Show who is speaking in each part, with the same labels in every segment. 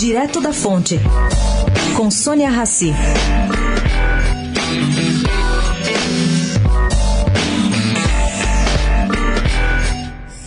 Speaker 1: Direto da Fonte, com Sônia Rassi.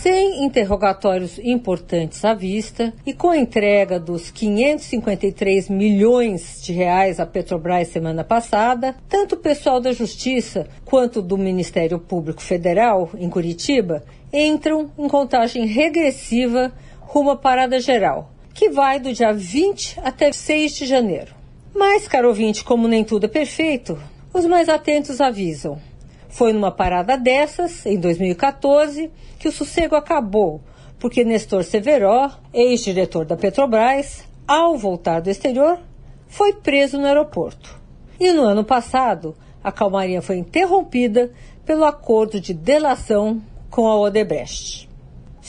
Speaker 2: Sem interrogatórios importantes à vista e com a entrega dos 553 milhões de reais à Petrobras semana passada, tanto o pessoal da Justiça quanto do Ministério Público Federal, em Curitiba, entram em contagem regressiva rumo à parada geral, que vai do dia 20 até 6 de janeiro. Mas, caro ouvinte, como nem tudo é perfeito, os mais atentos avisam. Foi numa parada dessas, em 2014, que o sossego acabou, porque Nestor Severó, ex-diretor da Petrobras, ao voltar do exterior, foi preso no aeroporto. E no ano passado, a calmaria foi interrompida pelo acordo de delação com a Odebrecht.